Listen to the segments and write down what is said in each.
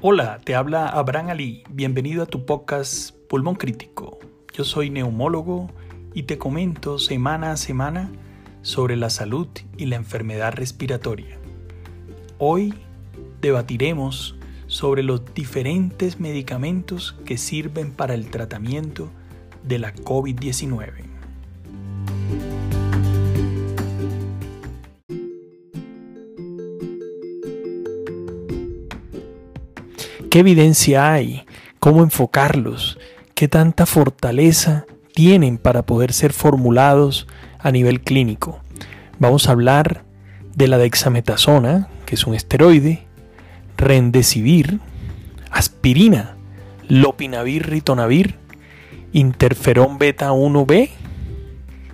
Hola, te habla Abraham Ali. Bienvenido a tu podcast Pulmón Crítico. Yo soy neumólogo y te comento semana a semana sobre la salud y la enfermedad respiratoria. Hoy debatiremos sobre los diferentes medicamentos que sirven para el tratamiento de la COVID-19. ¿Qué evidencia hay? ¿Cómo enfocarlos? ¿Qué tanta fortaleza tienen para poder ser formulados a nivel clínico? Vamos a hablar de la dexametasona, que es un esteroide, rendesivir, aspirina, lopinavir, ritonavir, interferón beta 1b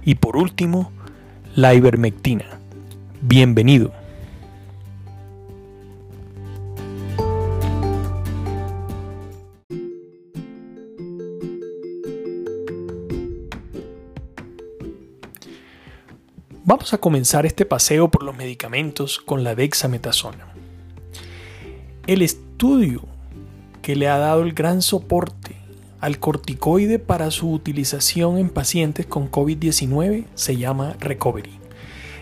y por último, la ivermectina. Bienvenido. Vamos a comenzar este paseo por los medicamentos con la dexametasona. El estudio que le ha dado el gran soporte al corticoide para su utilización en pacientes con COVID-19 se llama Recovery.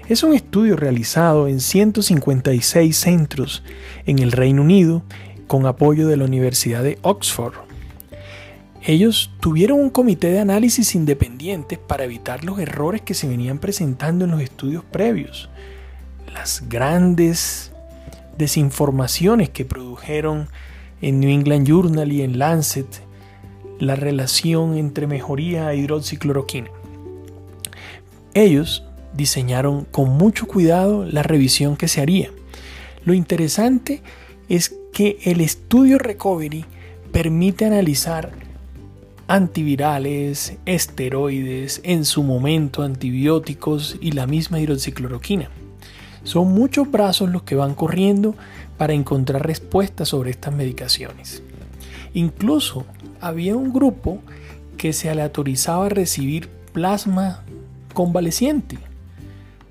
Es un estudio realizado en 156 centros en el Reino Unido con apoyo de la Universidad de Oxford ellos tuvieron un comité de análisis independientes para evitar los errores que se venían presentando en los estudios previos. Las grandes desinformaciones que produjeron en New England Journal y en Lancet la relación entre mejoría e hidroxicloroquina. Ellos diseñaron con mucho cuidado la revisión que se haría. Lo interesante es que el estudio Recovery permite analizar antivirales, esteroides, en su momento antibióticos y la misma hidroxicloroquina. Son muchos brazos los que van corriendo para encontrar respuestas sobre estas medicaciones. Incluso había un grupo que se aleatorizaba a recibir plasma convaleciente.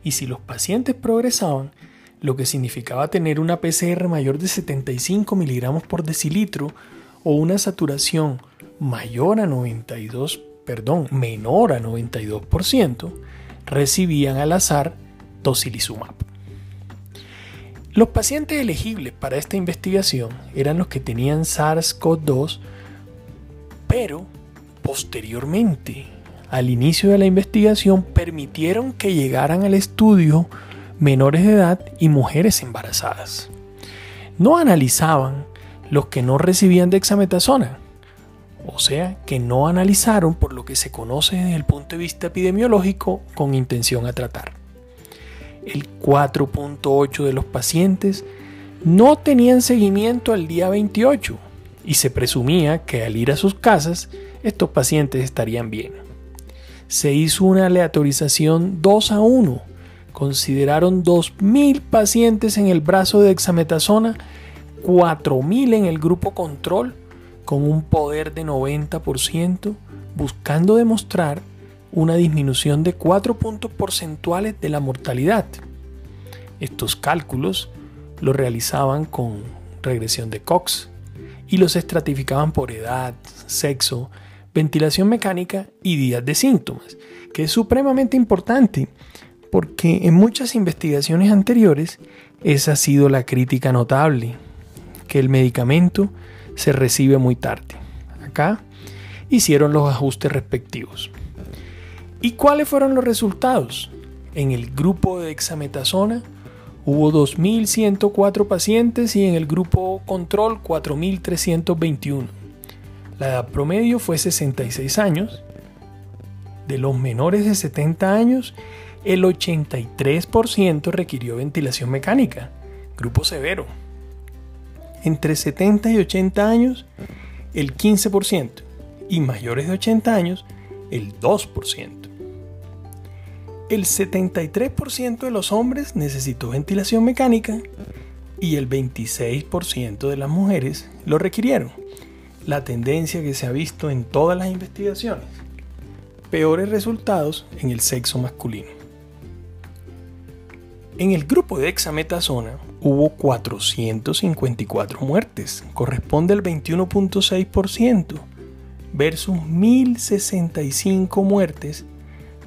Y si los pacientes progresaban, lo que significaba tener una PCR mayor de 75 miligramos por decilitro o una saturación mayor a 92, perdón, menor a 92%, recibían al azar tocilizumab. Los pacientes elegibles para esta investigación eran los que tenían SARS-CoV-2, pero posteriormente, al inicio de la investigación, permitieron que llegaran al estudio menores de edad y mujeres embarazadas. No analizaban los que no recibían dexametasona, o sea que no analizaron por lo que se conoce desde el punto de vista epidemiológico con intención a tratar. El 4.8 de los pacientes no tenían seguimiento al día 28 y se presumía que al ir a sus casas estos pacientes estarían bien. Se hizo una aleatorización 2 a 1. Consideraron 2.000 pacientes en el brazo de exametasona, 4.000 en el grupo control con un poder de 90%, buscando demostrar una disminución de 4 puntos porcentuales de la mortalidad. Estos cálculos los realizaban con regresión de Cox y los estratificaban por edad, sexo, ventilación mecánica y días de síntomas, que es supremamente importante porque en muchas investigaciones anteriores esa ha sido la crítica notable, que el medicamento se recibe muy tarde. Acá hicieron los ajustes respectivos. ¿Y cuáles fueron los resultados? En el grupo de dexametasona hubo 2.104 pacientes y en el grupo control 4.321. La edad promedio fue 66 años. De los menores de 70 años, el 83% requirió ventilación mecánica, grupo severo entre 70 y 80 años el 15% y mayores de 80 años el 2%. El 73% de los hombres necesitó ventilación mecánica y el 26% de las mujeres lo requirieron. La tendencia que se ha visto en todas las investigaciones. Peores resultados en el sexo masculino. En el grupo de dexametasona hubo 454 muertes, corresponde al 21.6%, versus 1065 muertes,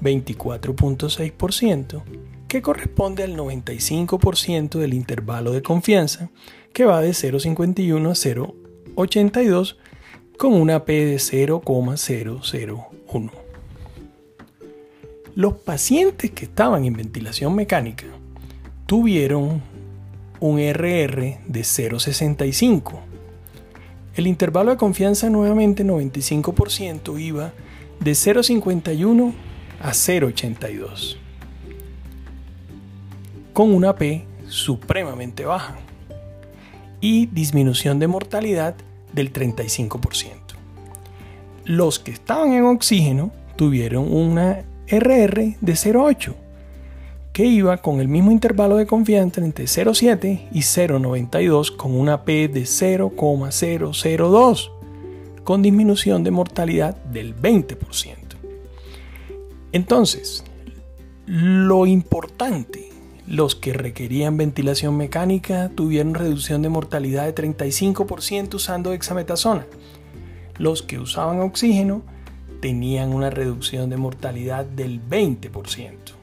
24.6%, que corresponde al 95% del intervalo de confianza, que va de 0,51 a 0,82 con una P de 0,001. Los pacientes que estaban en ventilación mecánica tuvieron un RR de 0,65. El intervalo de confianza nuevamente 95% iba de 0,51 a 0,82 con una P supremamente baja y disminución de mortalidad del 35%. Los que estaban en oxígeno tuvieron una RR de 0,8 que iba con el mismo intervalo de confianza entre 0,7 y 0,92 con una P de 0,002 con disminución de mortalidad del 20%. Entonces, lo importante los que requerían ventilación mecánica tuvieron reducción de mortalidad de 35% usando dexametasona. Los que usaban oxígeno tenían una reducción de mortalidad del 20%.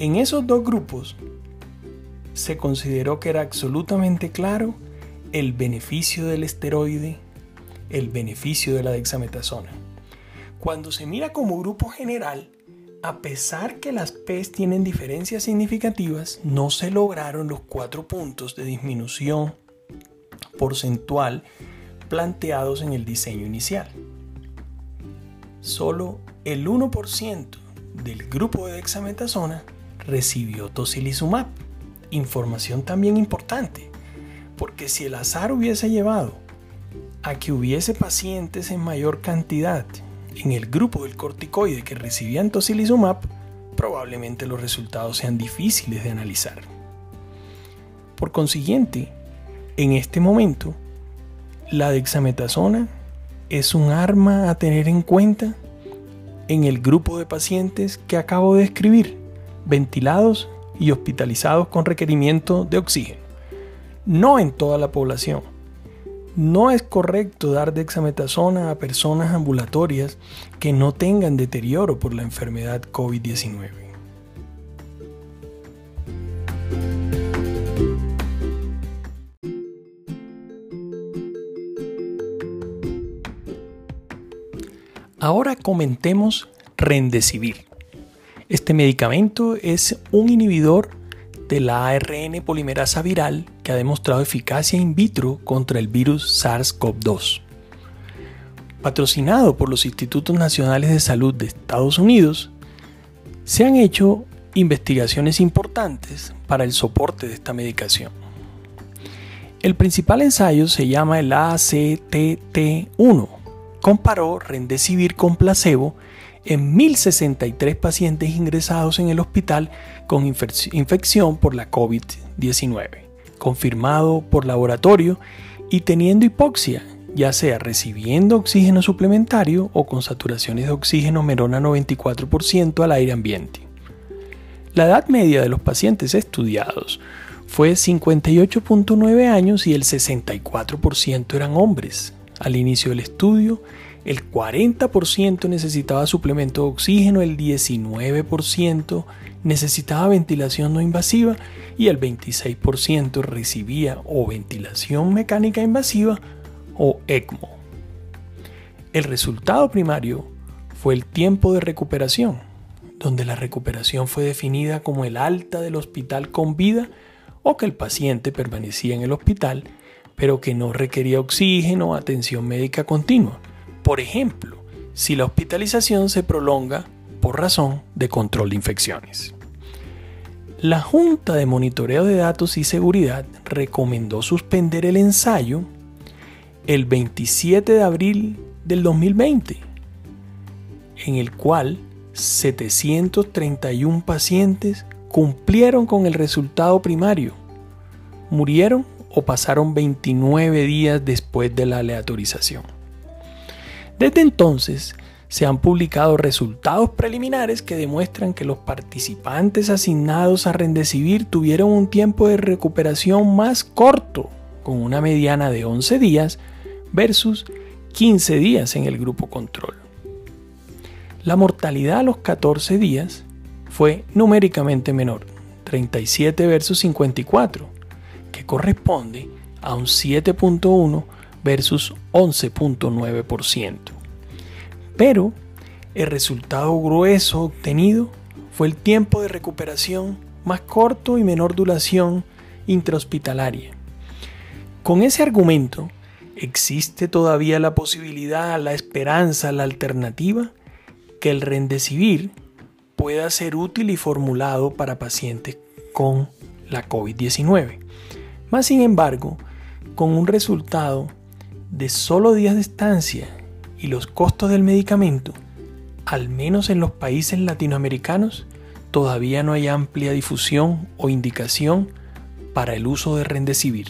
En esos dos grupos se consideró que era absolutamente claro el beneficio del esteroide, el beneficio de la dexametasona. Cuando se mira como grupo general, a pesar que las PES tienen diferencias significativas, no se lograron los cuatro puntos de disminución porcentual planteados en el diseño inicial. Solo el 1% del grupo de dexametasona recibió tocilizumab. Información también importante, porque si el azar hubiese llevado a que hubiese pacientes en mayor cantidad en el grupo del corticoide que recibían tocilizumab, probablemente los resultados sean difíciles de analizar. Por consiguiente, en este momento, la dexametasona es un arma a tener en cuenta en el grupo de pacientes que acabo de describir, ventilados y hospitalizados con requerimiento de oxígeno, no en toda la población no es correcto dar dexametasona a personas ambulatorias que no tengan deterioro por la enfermedad COVID-19. Ahora comentemos Rendecivir. Este medicamento es un inhibidor de la ARN polimerasa viral que ha demostrado eficacia in vitro contra el virus SARS-CoV-2. Patrocinado por los Institutos Nacionales de Salud de Estados Unidos, se han hecho investigaciones importantes para el soporte de esta medicación. El principal ensayo se llama el ACTT1. Comparó Rendecivir con placebo en 1063 pacientes ingresados en el hospital con infección por la COVID-19, confirmado por laboratorio y teniendo hipoxia, ya sea recibiendo oxígeno suplementario o con saturaciones de oxígeno menor a 94% al aire ambiente. La edad media de los pacientes estudiados fue 58.9 años y el 64% eran hombres. Al inicio del estudio, el 40% necesitaba suplemento de oxígeno, el 19% necesitaba ventilación no invasiva y el 26% recibía o ventilación mecánica invasiva o ECMO. El resultado primario fue el tiempo de recuperación, donde la recuperación fue definida como el alta del hospital con vida o que el paciente permanecía en el hospital pero que no requería oxígeno o atención médica continua por ejemplo, si la hospitalización se prolonga por razón de control de infecciones. La Junta de Monitoreo de Datos y Seguridad recomendó suspender el ensayo el 27 de abril del 2020, en el cual 731 pacientes cumplieron con el resultado primario, murieron o pasaron 29 días después de la aleatorización. Desde entonces, se han publicado resultados preliminares que demuestran que los participantes asignados a Rendecibir tuvieron un tiempo de recuperación más corto, con una mediana de 11 días versus 15 días en el grupo control. La mortalidad a los 14 días fue numéricamente menor, 37 versus 54, que corresponde a un 7.1 versus 11.9%. Pero el resultado grueso obtenido fue el tiempo de recuperación más corto y menor duración intrahospitalaria. Con ese argumento, ¿existe todavía la posibilidad, la esperanza, la alternativa que el Rendecivir pueda ser útil y formulado para pacientes con la COVID-19? Más sin embargo, con un resultado de solo días de estancia y los costos del medicamento, al menos en los países latinoamericanos, todavía no hay amplia difusión o indicación para el uso de Rendecivir.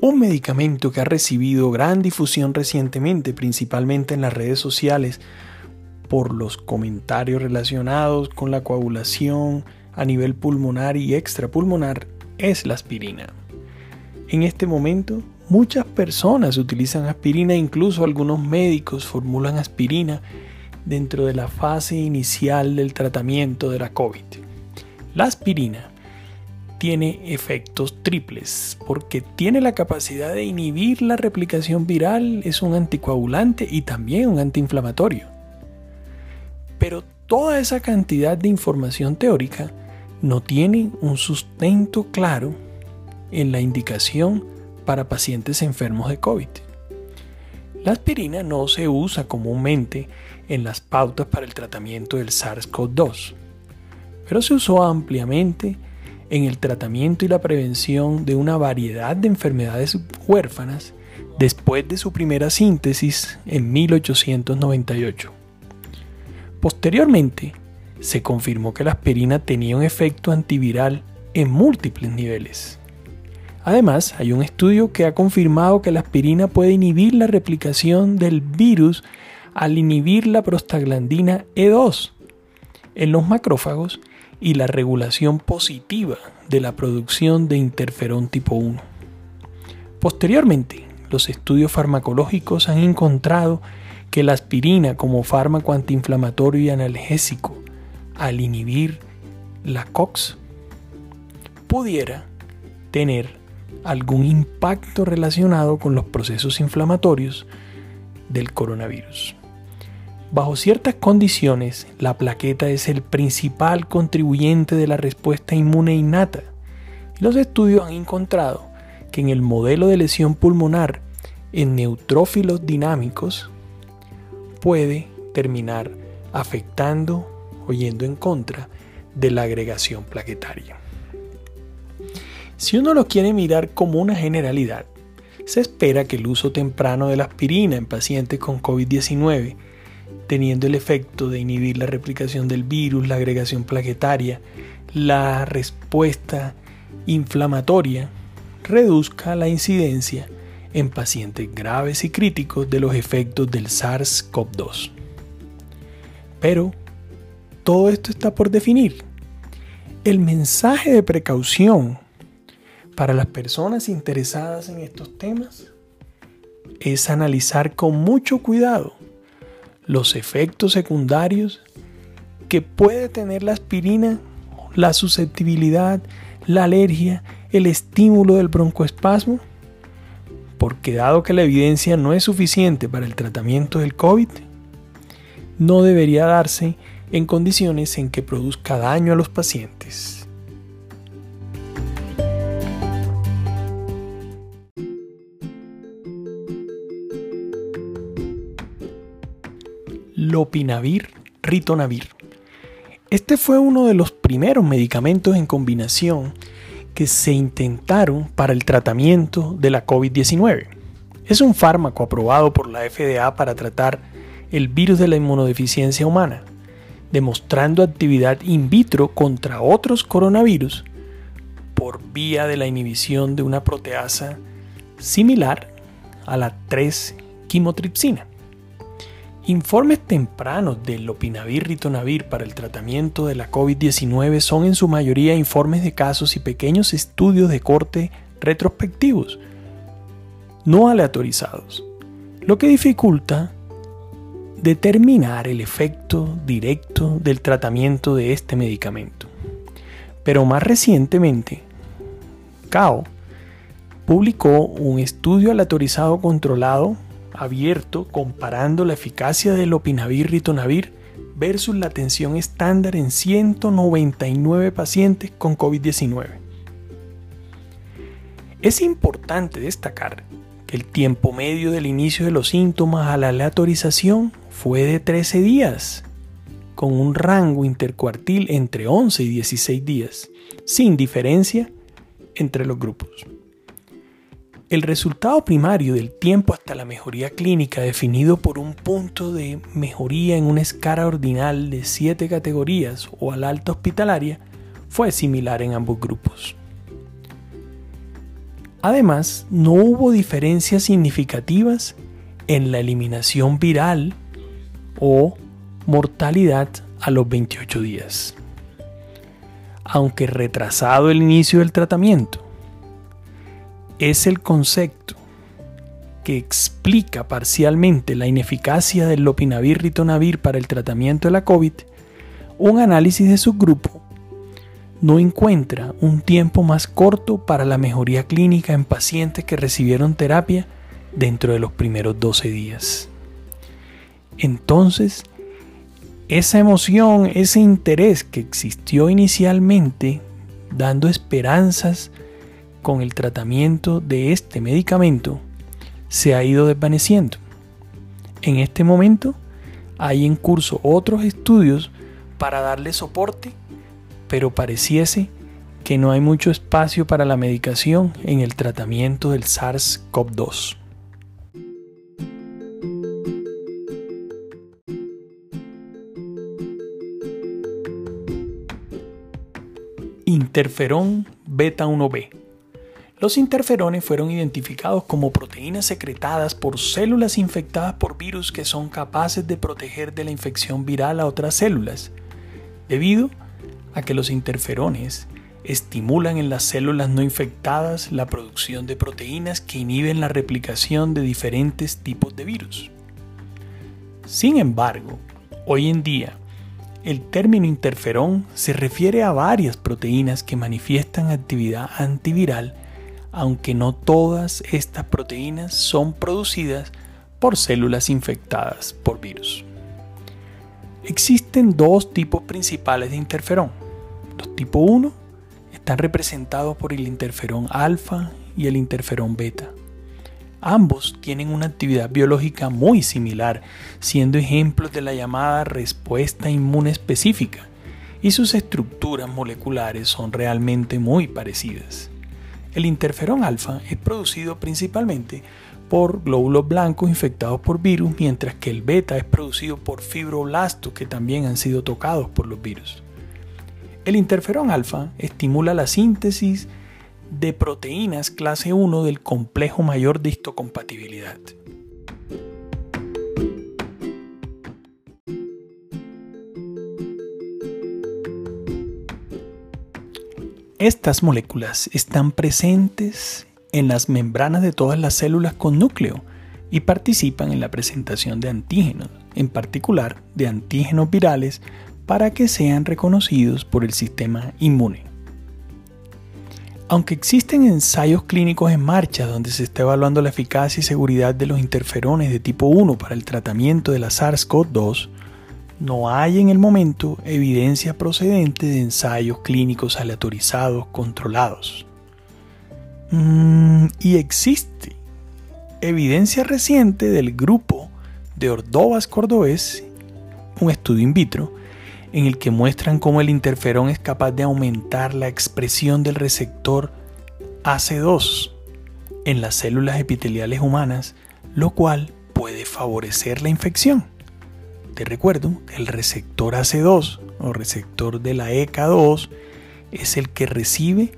Un medicamento que ha recibido gran difusión recientemente, principalmente en las redes sociales, por los comentarios relacionados con la coagulación, a nivel pulmonar y extrapulmonar es la aspirina. En este momento, muchas personas utilizan aspirina, incluso algunos médicos formulan aspirina dentro de la fase inicial del tratamiento de la COVID. La aspirina tiene efectos triples porque tiene la capacidad de inhibir la replicación viral, es un anticoagulante y también un antiinflamatorio. Pero toda esa cantidad de información teórica no tienen un sustento claro en la indicación para pacientes enfermos de COVID. La aspirina no se usa comúnmente en las pautas para el tratamiento del SARS-CoV-2, pero se usó ampliamente en el tratamiento y la prevención de una variedad de enfermedades huérfanas después de su primera síntesis en 1898. Posteriormente, se confirmó que la aspirina tenía un efecto antiviral en múltiples niveles. Además, hay un estudio que ha confirmado que la aspirina puede inhibir la replicación del virus al inhibir la prostaglandina E2 en los macrófagos y la regulación positiva de la producción de interferón tipo 1. Posteriormente, los estudios farmacológicos han encontrado que la aspirina como fármaco antiinflamatorio y analgésico al inhibir la COX pudiera tener algún impacto relacionado con los procesos inflamatorios del coronavirus. Bajo ciertas condiciones, la plaqueta es el principal contribuyente de la respuesta inmune innata. Los estudios han encontrado que en el modelo de lesión pulmonar en neutrófilos dinámicos puede terminar afectando o yendo en contra de la agregación plaquetaria. Si uno lo quiere mirar como una generalidad, se espera que el uso temprano de la aspirina en pacientes con COVID-19, teniendo el efecto de inhibir la replicación del virus, la agregación plaquetaria, la respuesta inflamatoria, reduzca la incidencia en pacientes graves y críticos de los efectos del SARS-CoV-2. Pero todo esto está por definir. El mensaje de precaución para las personas interesadas en estos temas es analizar con mucho cuidado los efectos secundarios que puede tener la aspirina, la susceptibilidad, la alergia, el estímulo del broncoespasmo, porque dado que la evidencia no es suficiente para el tratamiento del COVID, no debería darse en condiciones en que produzca daño a los pacientes. Lopinavir, ritonavir. Este fue uno de los primeros medicamentos en combinación que se intentaron para el tratamiento de la COVID-19. Es un fármaco aprobado por la FDA para tratar el virus de la inmunodeficiencia humana demostrando actividad in vitro contra otros coronavirus, por vía de la inhibición de una proteasa similar a la 3-quimotripsina. Informes tempranos del lopinavir ritonavir para el tratamiento de la COVID-19 son en su mayoría informes de casos y pequeños estudios de corte retrospectivos, no aleatorizados, lo que dificulta determinar el efecto directo del tratamiento de este medicamento. Pero más recientemente, CAO publicó un estudio aleatorizado controlado abierto comparando la eficacia del opinavir ritonavir versus la atención estándar en 199 pacientes con COVID-19. Es importante destacar que el tiempo medio del inicio de los síntomas a la aleatorización fue de 13 días, con un rango intercuartil entre 11 y 16 días, sin diferencia entre los grupos. El resultado primario del tiempo hasta la mejoría clínica definido por un punto de mejoría en una escala ordinal de 7 categorías o al alta hospitalaria fue similar en ambos grupos. Además, no hubo diferencias significativas en la eliminación viral o mortalidad a los 28 días. Aunque retrasado el inicio del tratamiento, es el concepto que explica parcialmente la ineficacia del lopinavir ritonavir para el tratamiento de la COVID, un análisis de subgrupo no encuentra un tiempo más corto para la mejoría clínica en pacientes que recibieron terapia dentro de los primeros 12 días. Entonces, esa emoción, ese interés que existió inicialmente, dando esperanzas con el tratamiento de este medicamento se ha ido desvaneciendo. En este momento hay en curso otros estudios para darle soporte, pero pareciese que no hay mucho espacio para la medicación en el tratamiento del SARS-CoV-2. Interferón beta 1b los interferones fueron identificados como proteínas secretadas por células infectadas por virus que son capaces de proteger de la infección viral a otras células, debido a que los interferones estimulan en las células no infectadas la producción de proteínas que inhiben la replicación de diferentes tipos de virus. Sin embargo, hoy en día, el término interferón se refiere a varias proteínas que manifiestan actividad antiviral aunque no todas estas proteínas son producidas por células infectadas por virus. Existen dos tipos principales de interferón. Los tipo 1 están representados por el interferón alfa y el interferón beta. Ambos tienen una actividad biológica muy similar, siendo ejemplos de la llamada respuesta inmune específica, y sus estructuras moleculares son realmente muy parecidas. El interferón alfa es producido principalmente por glóbulos blancos infectados por virus, mientras que el beta es producido por fibroblastos que también han sido tocados por los virus. El interferón alfa estimula la síntesis de proteínas clase 1 del complejo mayor de histocompatibilidad. Estas moléculas están presentes en las membranas de todas las células con núcleo y participan en la presentación de antígenos, en particular de antígenos virales, para que sean reconocidos por el sistema inmune. Aunque existen ensayos clínicos en marcha donde se está evaluando la eficacia y seguridad de los interferones de tipo 1 para el tratamiento de la SARS-CoV-2, no hay en el momento evidencia procedente de ensayos clínicos aleatorizados controlados. Mm, y existe evidencia reciente del grupo de Ordovas Cordobés, un estudio in vitro, en el que muestran cómo el interferón es capaz de aumentar la expresión del receptor AC2 en las células epiteliales humanas, lo cual puede favorecer la infección. Te recuerdo el receptor AC2 o receptor de la EK2 es el que recibe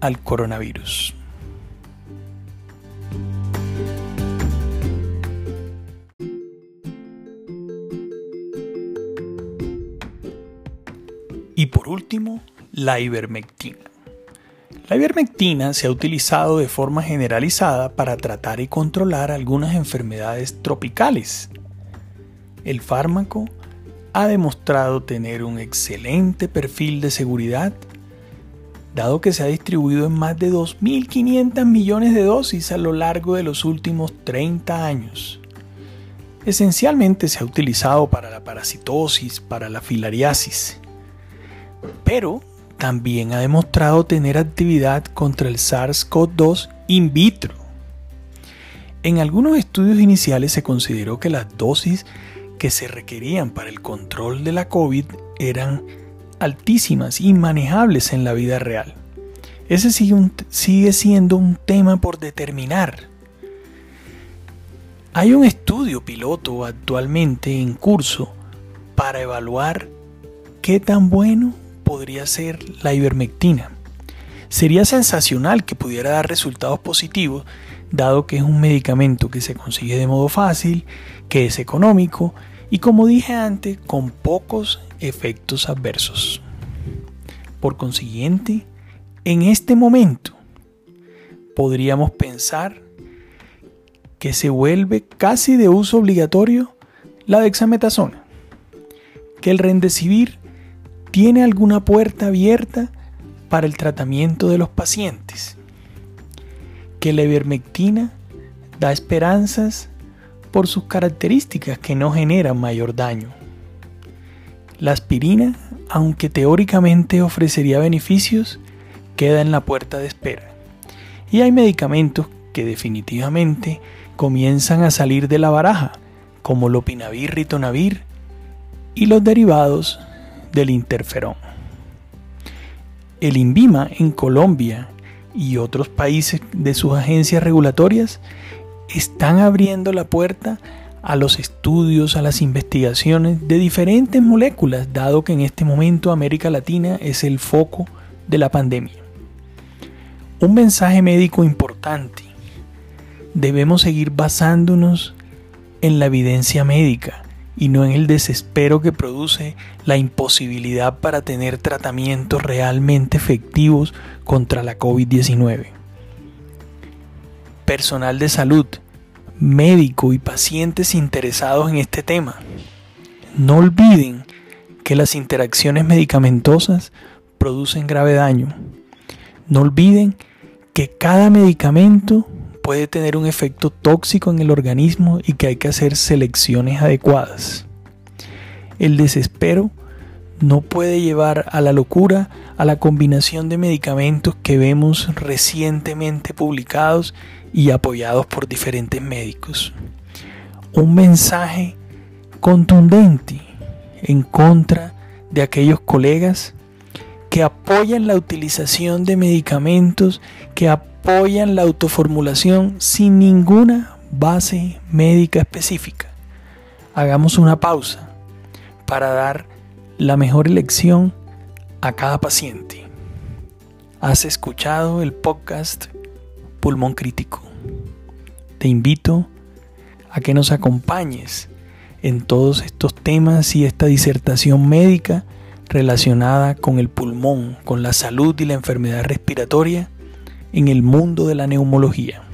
al coronavirus. Y por último, la ivermectina. La ivermectina se ha utilizado de forma generalizada para tratar y controlar algunas enfermedades tropicales. El fármaco ha demostrado tener un excelente perfil de seguridad, dado que se ha distribuido en más de 2.500 millones de dosis a lo largo de los últimos 30 años. Esencialmente se ha utilizado para la parasitosis, para la filariasis, pero también ha demostrado tener actividad contra el SARS-CoV-2 in vitro. En algunos estudios iniciales se consideró que las dosis que se requerían para el control de la COVID eran altísimas, inmanejables en la vida real. Ese sigue, sigue siendo un tema por determinar. Hay un estudio piloto actualmente en curso para evaluar qué tan bueno podría ser la ivermectina. Sería sensacional que pudiera dar resultados positivos, dado que es un medicamento que se consigue de modo fácil, que es económico y como dije antes, con pocos efectos adversos. Por consiguiente, en este momento podríamos pensar que se vuelve casi de uso obligatorio la dexametasona, que el rendecibir tiene alguna puerta abierta para el tratamiento de los pacientes, que la ivermectina da esperanzas por sus características que no generan mayor daño. La aspirina, aunque teóricamente ofrecería beneficios, queda en la puerta de espera. Y hay medicamentos que definitivamente comienzan a salir de la baraja, como lopinavir, ritonavir y los derivados del interferón. El INVIMA en Colombia y otros países de sus agencias regulatorias están abriendo la puerta a los estudios, a las investigaciones de diferentes moléculas, dado que en este momento América Latina es el foco de la pandemia. Un mensaje médico importante. Debemos seguir basándonos en la evidencia médica y no en el desespero que produce la imposibilidad para tener tratamientos realmente efectivos contra la COVID-19. Personal de salud, médico y pacientes interesados en este tema, no olviden que las interacciones medicamentosas producen grave daño. No olviden que cada medicamento puede tener un efecto tóxico en el organismo y que hay que hacer selecciones adecuadas. El desespero no puede llevar a la locura a la combinación de medicamentos que vemos recientemente publicados y apoyados por diferentes médicos. Un mensaje contundente en contra de aquellos colegas que apoyan la utilización de medicamentos que apoyan la autoformulación sin ninguna base médica específica. Hagamos una pausa para dar la mejor elección a cada paciente. Has escuchado el podcast Pulmón Crítico. Te invito a que nos acompañes en todos estos temas y esta disertación médica relacionada con el pulmón, con la salud y la enfermedad respiratoria en el mundo de la neumología.